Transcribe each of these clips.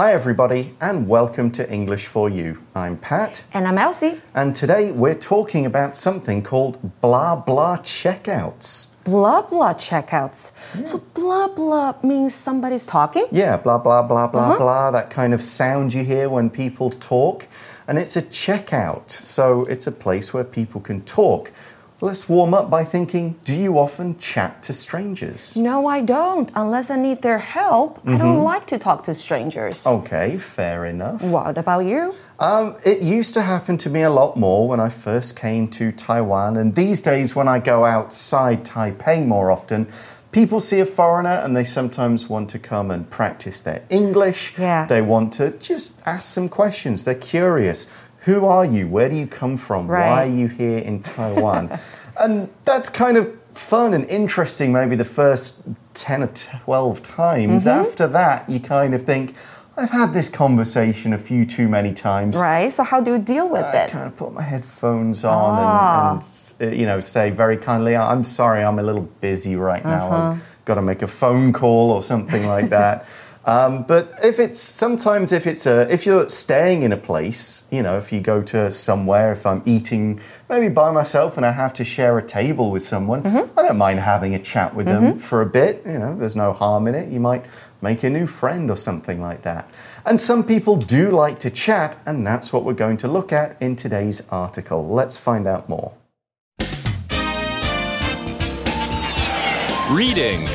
Hi, everybody, and welcome to English for You. I'm Pat, And I'm Elsie. and today we're talking about something called blah blah checkouts. Blah blah checkouts. So blah blah means somebody's talking. Yeah, blah blah blah blah uh-huh. blah, that kind of sound you hear when people talk. And it's a checkout, so it's a place where people can talk. Let's warm up by thinking do you often chat to strangers? No, I don't. Unless I need their help. I don't like to talk to strangers. Okay, fair enough. What about you? Um, it used to happen to me a lot more when I first came to Taiwan, and these days, when I go outside Taipei more often, people see a foreigner and they sometimes want to come and practice their English. Yeah. They want to just ask some questions. They're curious. Who are you? Where do you come from? Why are you here in Taiwan? and that's kind of fun and interesting, maybe the first 10 or 12 times. Mm-hmm. After that, you kind of think, I've had this conversation a few too many times. Right? So how do you deal with I it? I kind of put my headphones on Ah. and, and uh, you know say very kindly, I'm sorry, I'm a little busy right now. Uh-huh. I've got to make a phone call or something like that. Um, but if it's sometimes if it's a if you're staying in a place, you know, if you go to somewhere, if I'm eating maybe by myself and I have to share a table with someone, Mm-hmm. I don't mind having a chat with them for a bit. You know, there's no harm in it. You might make a new friend or something like that. And some people do like to chat, and that's what we're going to look at in today's article. Let's find out more. Reading.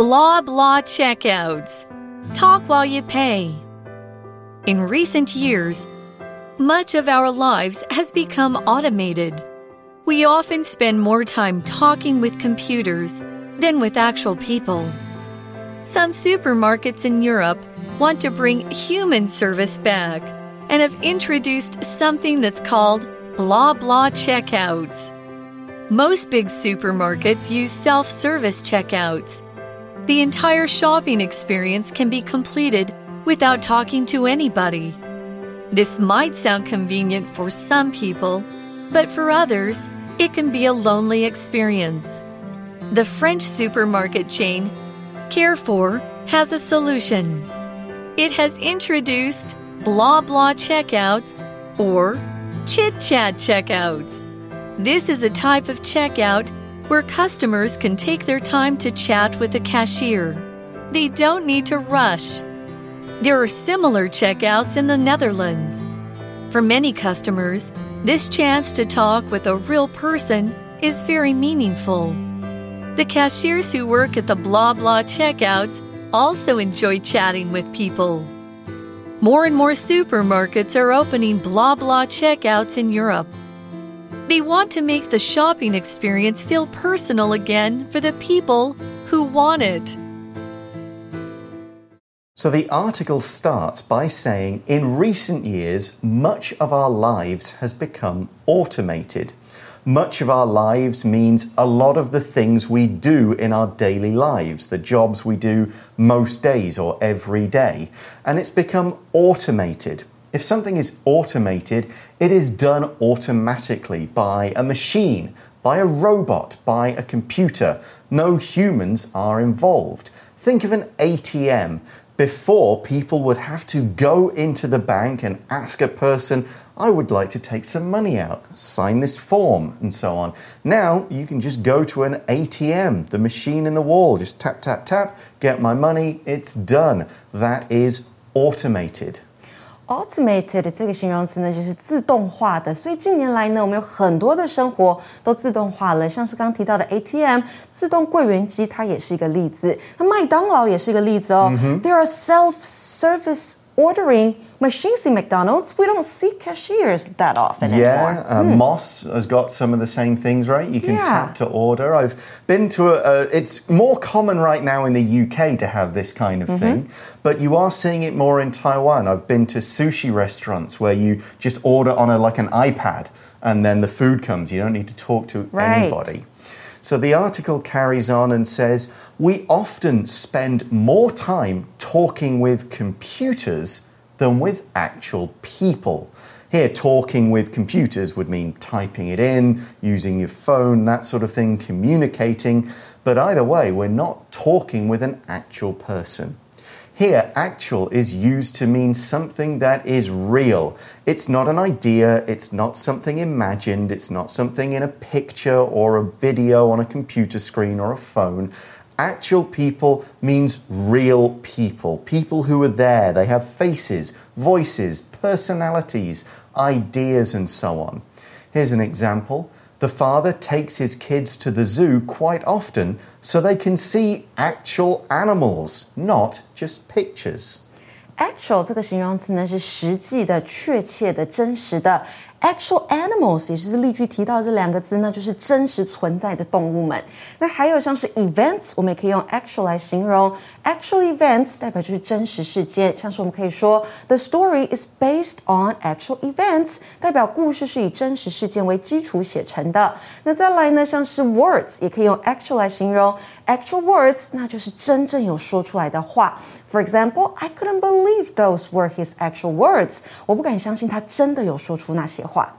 Blah blah checkouts. Talk while you pay. In recent years, much of our lives has become automated. We often spend more time talking with computers than with actual people. Some supermarkets in Europe want to bring human service back and have introduced something that's called blah blah checkouts. Most big supermarkets use self service checkouts. The entire shopping experience can be completed without talking to anybody. This might sound convenient for some people, but for others, it can be a lonely experience. The French supermarket chain Carrefour has a solution. It has introduced blah blah checkouts or chit chat checkouts. This is a type of checkout where customers can take their time to chat with the cashier. They don't need to rush. There are similar checkouts in the Netherlands. For many customers, this chance to talk with a real person is very meaningful. The cashiers who work at the blah blah checkouts also enjoy chatting with people. More and more supermarkets are opening blah blah checkouts in Europe. They want to make the shopping experience feel personal again for the people who want it. So the article starts by saying in recent years, much of our lives has become automated. Much of our lives means a lot of the things we do in our daily lives, the jobs we do most days or every day. And it's become automated. If something is automated, it is done automatically by a machine, by a robot, by a computer. No humans are involved. Think of an ATM. Before, people would have to go into the bank and ask a person, I would like to take some money out, sign this form, and so on. Now, you can just go to an ATM, the machine in the wall, just tap, tap, tap, get my money, it's done. That is automated. Automated 这个形容词呢，就是自动化的。所以近年来呢，我们有很多的生活都自动化了，像是刚提到的 ATM 自动柜员机，它也是一个例子。那麦当劳也是一个例子哦。There are self-service ordering machines in McDonald's. We don't see cashiers that often Yeah, anymore. uh, MOS has got some of the same things, right? You can Yeah. tap to order. I've been to a. It's more common right now in the UK to have this kind of thing, but you are seeing it more in Taiwan. I've been to sushi restaurants where you just order on a like an iPad, and then the food comes. You don't need to talk to Right. anybody. So the article carries on and says we often spend more time talking with computers than with actual people. Here, talking with computers would mean typing it in, using your phone, that sort of thing, communicating. But either way, we're not talking with an actual person. Here, actual is used to mean something that is real. It's not an idea, it's not something imagined, it's not something in a picture or a video on a computer screen or a phone. Actual people means real people, people who are there. They have faces, voices, personalities, ideas, and so on. Here's an example. The father takes his kids to the zoo quite often so they can see actual animals, not just pictures. Actual 这个形容词呢是实际的、确切的、真实的。Actual animals 也就是例句提到这两个字呢，就是真实存在的动物们。那还有像是 events，我们也可以用 actual 来形容。Actual events 代表就是真实事件，像是我们可以说 The story is based on actual events，代表故事是以真实事件为基础写成的。那再来呢，像是 words 也可以用 actual 来形容。Actual words 那就是真正有说出来的话。For example, I couldn't believe those were his actual words. 我不敢相信他真的有说出那些话。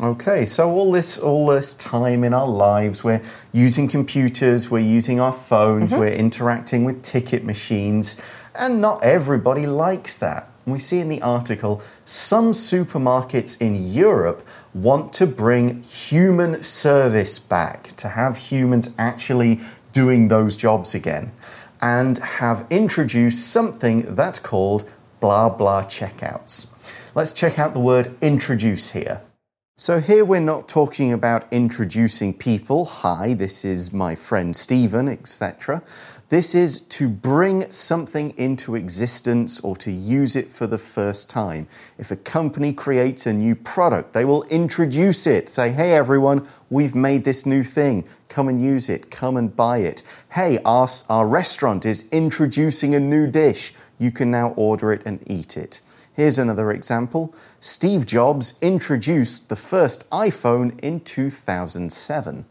Okay, so all this all this time in our lives, we're using computers, we're using our phones, we're interacting with ticket machines, and not everybody likes that. We see in the article some supermarkets in Europe want to bring human service back, to have humans actually doing those jobs again, and have introduced something that's called blah blah checkouts. Let's check out the word introduce here. So, here we're not talking about introducing people. Hi, this is my friend Stephen, etc. This is to bring something into existence or to use it for the first time. If a company creates a new product, they will introduce it. Say, hey everyone, we've made this new thing. Come and use it. Come and buy it. Hey, our, our restaurant is introducing a new dish. You can now order it and eat it. Here's another example. Steve Jobs introduced the first iPhone in 2007.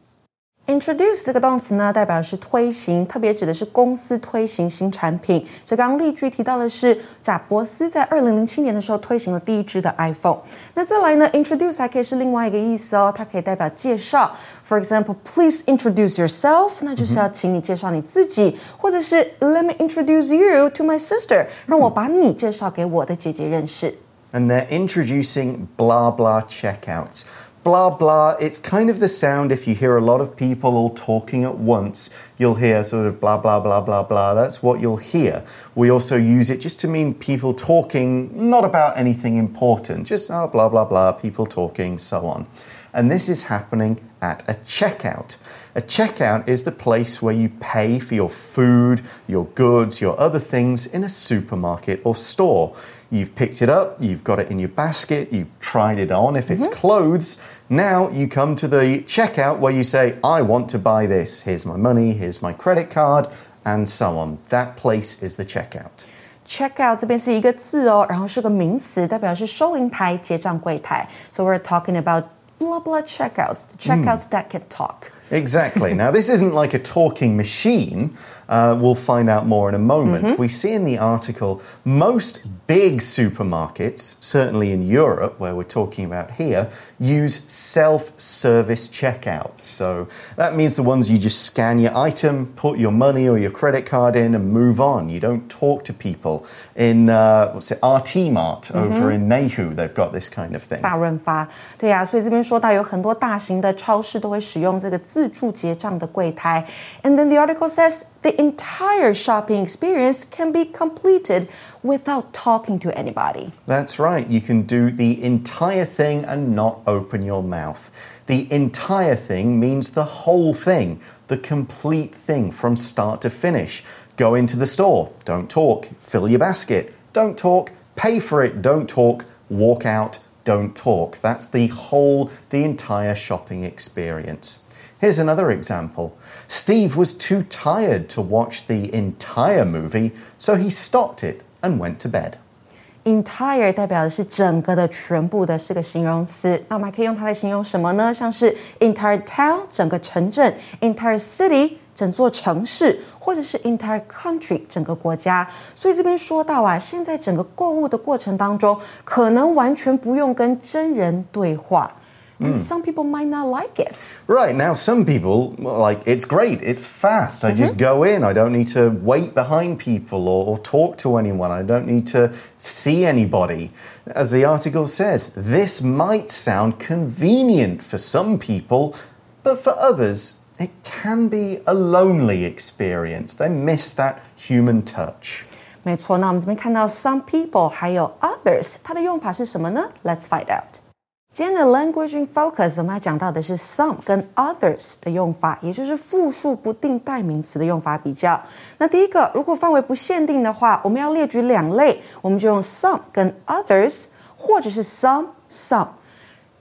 Introduce 这个动词呢，代表是推行，特别指的是公司推行新产品。所以刚刚例句提到的是贾伯斯在二零零七年的时候推行了第一支的 iPhone。那再来呢，introduce 还可以是另外一个意思哦，它可以代表介绍。For example, please introduce yourself，那就是要请你介绍你自己，或者是 Let me introduce you to my sister，让我把你介绍给我的姐姐认识。And they're introducing blah blah checkouts. Blah blah, it's kind of the sound if you hear a lot of people all talking at once, you'll hear sort of blah blah blah blah blah. That's what you'll hear. We also use it just to mean people talking, not about anything important, just oh, blah blah blah, people talking, so on And this is happening at a checkout. A checkout is the place where you pay for your food, your goods, your other things in a supermarket or store. You've picked it up, you've got it in your basket, you've tried it on. If it's clothes, now you come to the checkout where you say, I want to buy this. Here's my money, here's my credit card, and so on. That place is the checkout. Checkout 这边是一个字哦，然后是个名词，代表是收银台、结账柜台。So we're talking about blah blah checkouts, checkouts hmm. that can talk. Exactly. now, this isn't like a talking machine. Uh, we'll find out more in a moment. Mm -hmm. We see in the article most big supermarkets, certainly in Europe, where we're talking about here, use self service checkout. So that means the ones you just scan your item, put your money or your credit card in, and move on. You don't talk to people. In uh, what's it, RT Mart mm -hmm. over in Neihu, they've got this kind of thing. 大润发，对呀、啊，所以这边说到有很多大型的超市都会使用这个自助结账的柜台。And then the article says the entire shopping experience can be completed without talking to anybody. That's right. You can do the entire thing and not open your mouth. The entire thing means the whole thing, the complete thing from start to finish. Go into the store, don't talk. Fill your basket, don't talk. Pay for it, don't talk. Walk out, don't talk. That's the whole, the entire shopping experience. Here's another example. Steve was too tired to watch the entire movie, so he stopped it and went to bed. Entire 代表的是整个的、全部的，是个形容词。那我们还可以用它来形容什么呢？像是 entire town 整个城镇，entire city 整座城市，或者是 entire country 整个国家。所以这边说到啊，现在整个购物的过程当中，可能完全不用跟真人对话。 and some people might not like it. Right, now some people, well, like, it's great, it's fast. I just go in, I don't need to wait behind people or, or talk to anyone, I don't need to see anybody. As the article says, this might sound convenient for some people, but for others, it can be a lonely experience. They miss that human touch. 没错，那我们这边看到 some people 还有 others，它的用法是什么呢？Let's find out。 今天的 language in focus，我们要讲到的是 some 跟 others 的用法，也就是复数不定代名词的用法比较。那第一个，如果范围不限定的话，我们要列举两类，我们就用 some 跟 others，或者是 some some。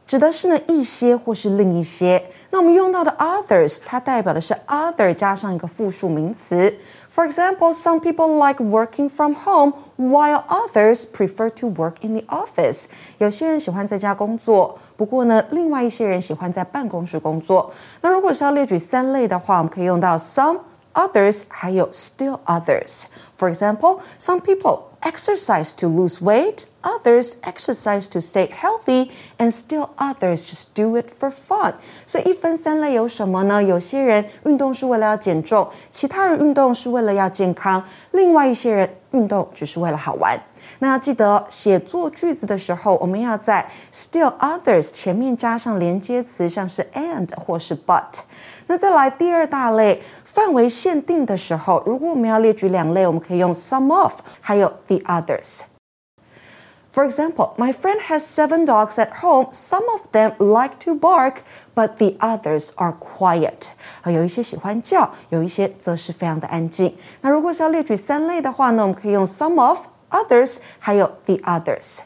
指的是呢一些或是另一些。那我们用到的 others，它代表的是 other 加上一个复数名词。For example, some people like working from home, while others prefer to work in the office. 有些人喜欢在家工作，不过呢，另外一些人喜欢在办公室工作。那如果是要列举三类的话，我们可以用到 some。 others 还有 still others. For example, some people exercise to lose weight, others exercise to stay healthy, and still others just do it for fun. 所以一分三类有什么呢？有些人运动是为了要减重，其他人运动是为了要健康，另外一些人运动只是为了好玩。那要记得写作句子的时候，我们要在 still others 前面加上连接词，像是 and 或是 but。那再来第二大类， 范围限定的时候，如果我们要列举两类，我们可以用 some of，还有 the others。For example, my friend has seven dogs at home. Some of them like to bark, but the others are quiet. 啊，有一些喜欢叫，有一些则是非常的安静。那如果是要列举三类的话呢，我们可以用 some of, others，还有 the others。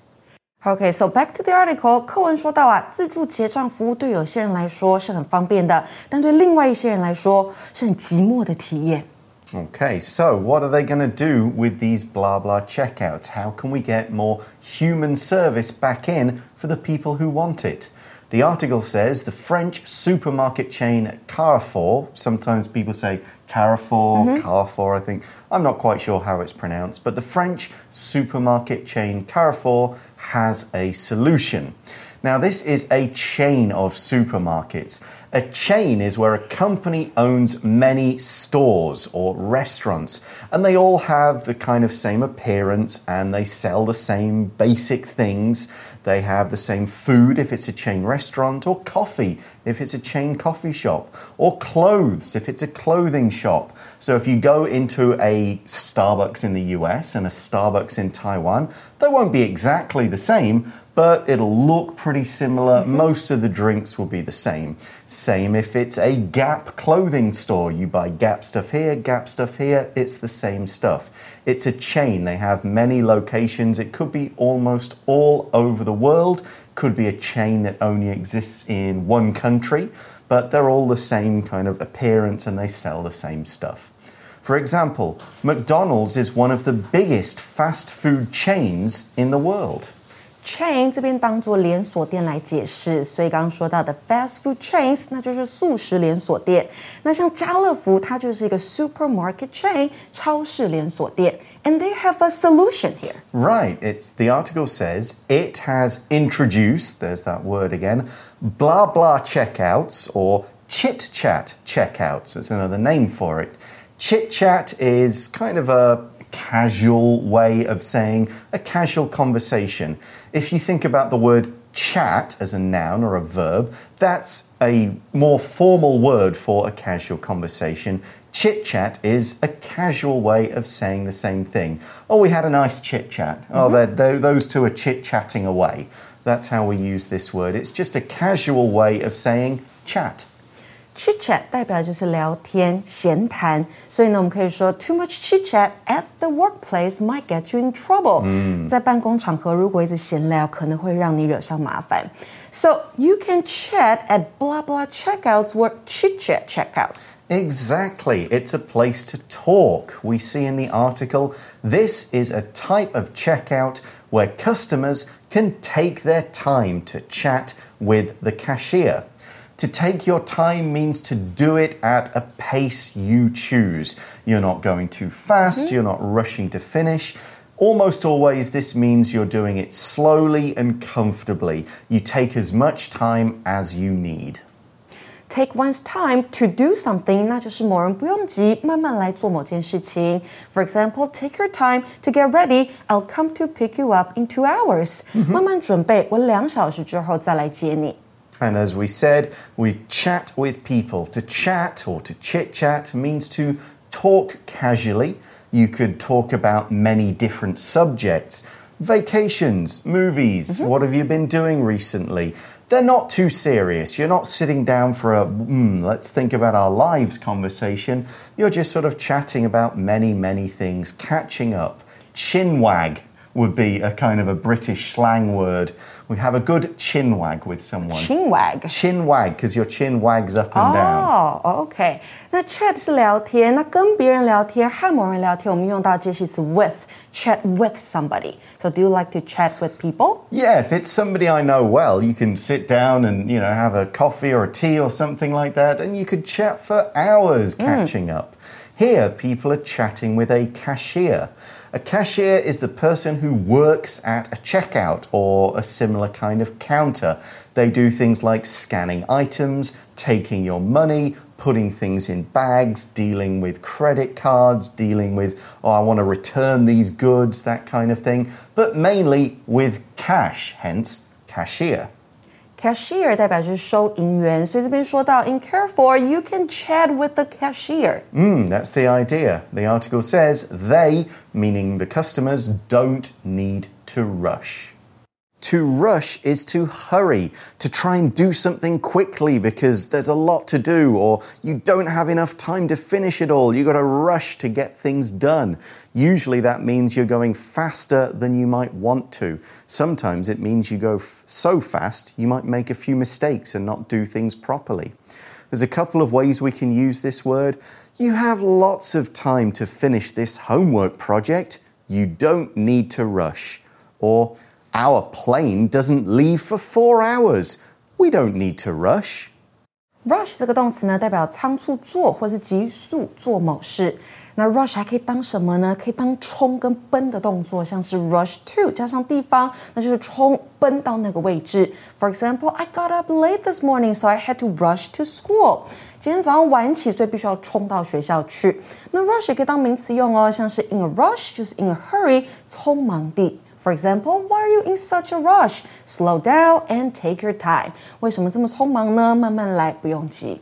Okay, so back to the article. 课文说到啊，自助结账服务对有些人来说是很方便的，但对另外一些人来说是很寂寞的体验。 Okay, so what are they going to do with these blah blah checkouts? How can we get more human service back in for the people who want it? The article says the French supermarket chain Carrefour, sometimes people say Carrefour, mm-hmm. Carrefour, I think. I'm not quite sure how it's pronounced, but the French supermarket chain Carrefour has a solution. Now, this is a chain of supermarkets. A chain is where a company owns many stores or restaurants, and they all have the kind of same appearance and they sell the same basic things. They have the same food if it's a chain restaurant, or coffee if it's a chain coffee shop, or clothes if it's a clothing shop. So if you go into a Starbucks in the US and a Starbucks in Taiwan, they won't be exactly the same, but it'll look pretty similar. Mm-hmm. Most of the drinks will be the same. Same if it's a Gap clothing store. You buy Gap stuff here, Gap stuff here, it's the same stuff. It's a chain. They have many locations. It could be almost all over the world, could be a chain that only exists in one country, but they're all the same kind of appearance and they sell the same stuff. For example, McDonald's is one of the biggest fast food chains in the world chain 这边当做连锁店来解释，所以刚刚说到的 fast food chains 那就是速食连锁店。那像家乐福，它就是一个 supermarket chain 超市连锁店，and they have a solution here. Right, it's the article says it has introduced, there's that word again, blah blah checkouts or chit chat checkouts. It's another name for it. Chit chat is kind of a casual way of saying a casual conversation. If you think about the word chat as a noun or a verb, that's a more formal word for a casual conversation. Chit chat is a casual way of saying the same thing. Oh, we had a nice chit chat. Oh, mm-hmm. they're, they're, those two are chit chatting away. That's how we use this word. It's just a casual way of saying chat chit chat 代表就是聊天、闲谈，所以呢，我们可以说 too much chit chat at the workplace might get you in trouble。在办公场合，如果一直闲聊，可能会让你惹上麻烦。So you can chat at blah blah checkouts or chit chat checkouts. Exactly. It's a place to talk. We see in the article this is a type of checkout where customers can take their time to chat with the cashier. To take your time means to do it at a pace you choose. You're not going too fast, you're not rushing to finish. Almost always, this means you're doing it slowly and comfortably. You take as much time as you need. Take one's time to do something，那就是某人不用急，慢慢来做某件事情。For example, take your time to get ready. I'll come to pick you up in two hours. 慢慢准备，我两小时之后再来接你。 And as we said, we chat with people. To chat or to chit chat means to talk casually. You could talk about many different subjects vacations, movies, what have you been doing recently? They're not too serious. You're not sitting down for a, mm, let's think about our lives conversation. You're just sort of chatting about many, many things, catching up. Chin wag would be a kind of a British slang word. We have a good chin wag with someone. Chin wag。 Chin wag, because your chin wags up and down. 哦、o k 那 chat 是聊天，那跟别人聊天，和某人聊天，我们用到介系词 with，chat with somebody。So do you like to chat with people? Yeah, if it's somebody I know well, you can sit down and, you know, have a coffee or a tea or something like that, and you could chat for hours catching up. Here, people are chatting with a cashier. A cashier is the person who works at a checkout or a similar kind of counter. They do things like scanning items, taking your money, putting things in bags, dealing with credit cards, dealing with, oh, I want to return these goods, that kind of thing, but mainly with cash, hence cashier Cashier 代表就是收银员，所以这边说到 in Carrefour you can chat with the cashier。 Mm, that's the idea. The article says they, meaning the customers, don't need to rush. To rush is to hurry, to try and do something quickly because there's a lot to do, or you don't have enough time to finish it all. You've got to rush to get things done. Usually that means you're going faster than you might want to. Sometimes it means you go so fast you might make a few mistakes and not do things properly. There's a couple of ways we can use this word. You have lots of time to finish this homework project. You don't need to rush. Or, our plane doesn't leave for four hours. We don't need to rush. Rush 这个动词呢，代表仓促做或是急速做某事。那 rush 还可以当什么呢？可以当冲跟奔的动作，像是 rush to 加上地方，那就是冲奔到那个位置。For example, I got up late this morning, so I had to rush to school. 今天早上晚起，所以必须要冲到学校去。那 rush 也可以当名词用哦，像是 in a rush 就是 in a hurry，匆忙地。 For example, why are you in such a rush? Slow down and take your time. 为什么这么匆忙呢？慢慢来，不用急。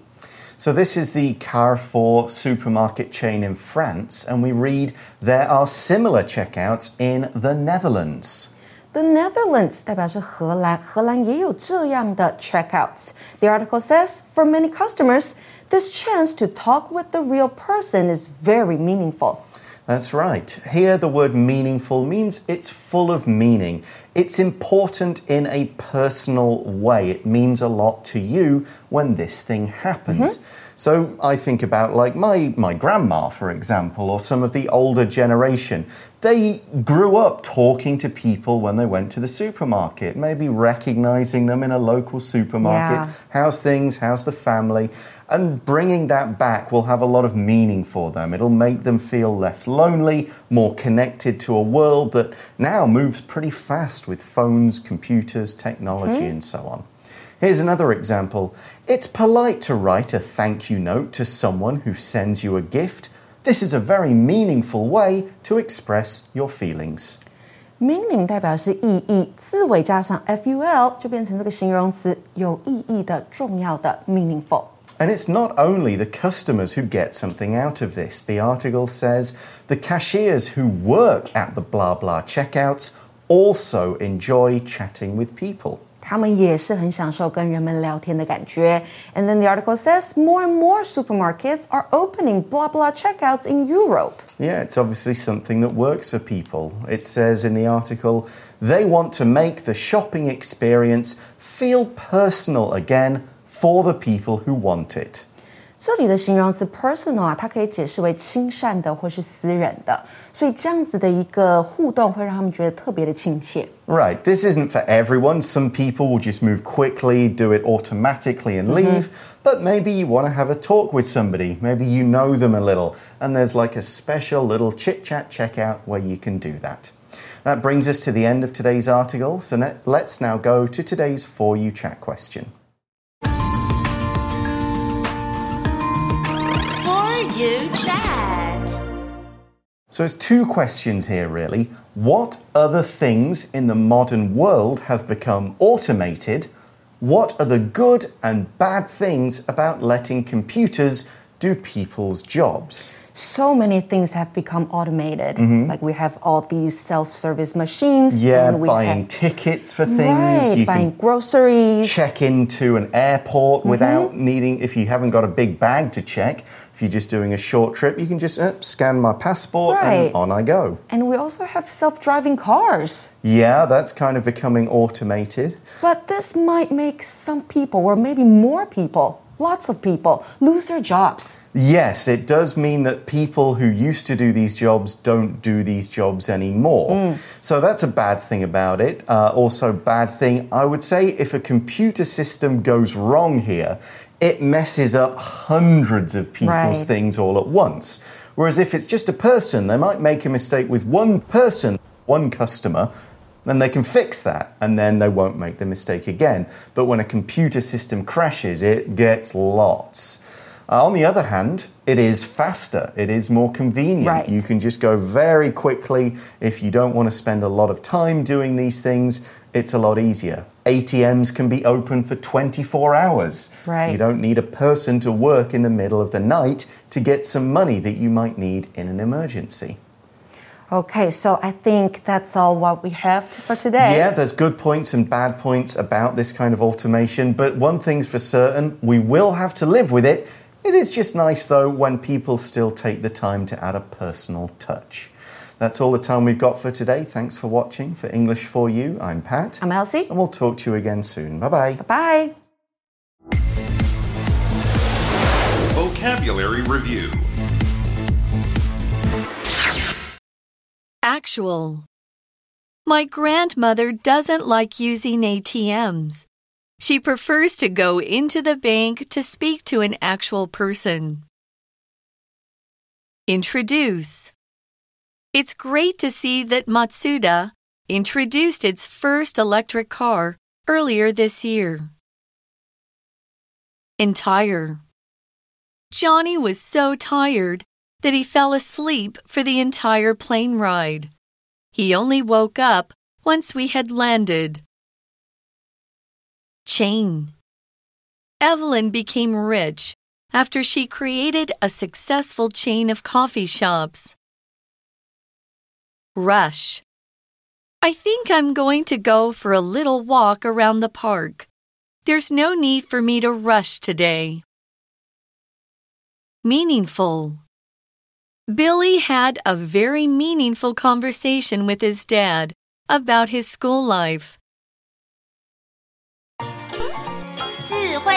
So, this is the Carrefour supermarket chain in France, and we read there are similar checkouts in the Netherlands. The Netherlands 代表是荷兰，荷兰也有这样的 checkouts. The article says, for many customers, this chance to talk with the real person is very meaningful. That's right. Here, the word meaningful means it's full of meaning. It's important in a personal way. It means a lot to you when this thing happens. Mm-hmm. So I think about like my, my grandma, for example, or some of the older generation. They grew up talking to people when they went to the supermarket, maybe recognizing them in a local supermarket. Yeah. How's things? How's the family? And bringing that back will have a lot of meaning for them. It'll make them feel less lonely, more connected to a world that now moves pretty fast with phones, computers, technology, hmm. and so on. Here's another example. It's polite to write a thank you note to someone who sends you a gift. This is a very meaningful way to express your feelings. Meaning 代表是意义，字尾加上 ful 就变成这个形容词，有意义的、重要的 meaningful。 And it's not only the customers who get something out of this. The article says the cashiers who work at the blah blah checkouts also enjoy chatting with people. 他们也是很享受跟人们聊天的感觉。And then the article says more and more supermarkets are opening blah blah checkouts in Europe. Yeah, it's obviously something that works for people. It says in the article they want to make the shopping experience feel personal again for the people who want it. 这里的形容词 personal 啊，它可以解释为亲善的或是私人的，所以这样子的一个互动会让他们觉得特别的亲切。 Right, this isn't for everyone. Some people will just move quickly, do it automatically, and leave. But maybe you want to have a talk with somebody. Maybe you know them a little, and there's like a special little chit chat checkout where you can do that. That brings us to the end of today's article, so let- let's now go to today's For You Chat question. You chat. So it's two questions here, really. What other things in the modern world have become automated? What are the good and bad things about letting computers do people's jobs? So many things have become automated. Like we have all these self-service machines. Mm-hmm. Yeah, and we buying have- tickets for things. Right, you buying can groceries. check into an airport Mm-hmm. without needing, if you haven't got a big bag to check, if you're just doing a short trip, you can just uh, scan my passport Right. and on I go. And we also have self-driving cars. Yeah, that's kind of becoming automated. But this might make some people, or maybe more people, lots of people, lose their jobs. Yes, it does mean that people who used to do these jobs don't do these jobs anymore. So that's a bad thing about it. Uh, also, bad thing, I would say, if a computer system goes wrong here, it messes up hundreds of people's Right. things all at once. Whereas if it's just a person, they might make a mistake with one person, one customer, then they can fix that and then they won't make the mistake again. But when a computer system crashes, it gets lots. Uh, on the other hand, it is faster, it is more convenient. Right. You can just go very quickly. If you don't want to spend a lot of time doing these things, it's a lot easier. ATMs can be open for 24 hours. Right. You don't need a person to work in the middle of the night to get some money that you might need in an emergency. Okay, so I think that's all what we have for today. Yeah, there's good points and bad points about this kind of automation, but one thing's for certain we will have to live with it. It is just nice, though, when people still take the time to add a personal touch. That's all the time we've got for today. Thanks for watching. For English for You, I'm Pat. I'm Elsie. And we'll talk to you again soon. Bye bye. Bye. Bye. Vocabulary Review Actual. My grandmother doesn't like using ATMs. She prefers to go into the bank to speak to an actual person. Introduce. It's great to see that Matsuda introduced its first electric car earlier this year. Entire. Johnny was so tired that he fell asleep for the entire plane ride. He only woke up once we had landed. Chain. Evelyn became rich after she created a successful chain of coffee shops. Rush. I think I'm going to go for a little walk around the park. There's no need for me to rush today. Meaningful. Billy had a very meaningful conversation with his dad about his school life.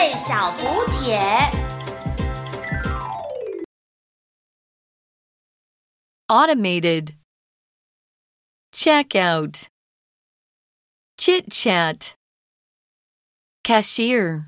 智慧小补帖。 Automated. Checkout. Chit chat. Cashier.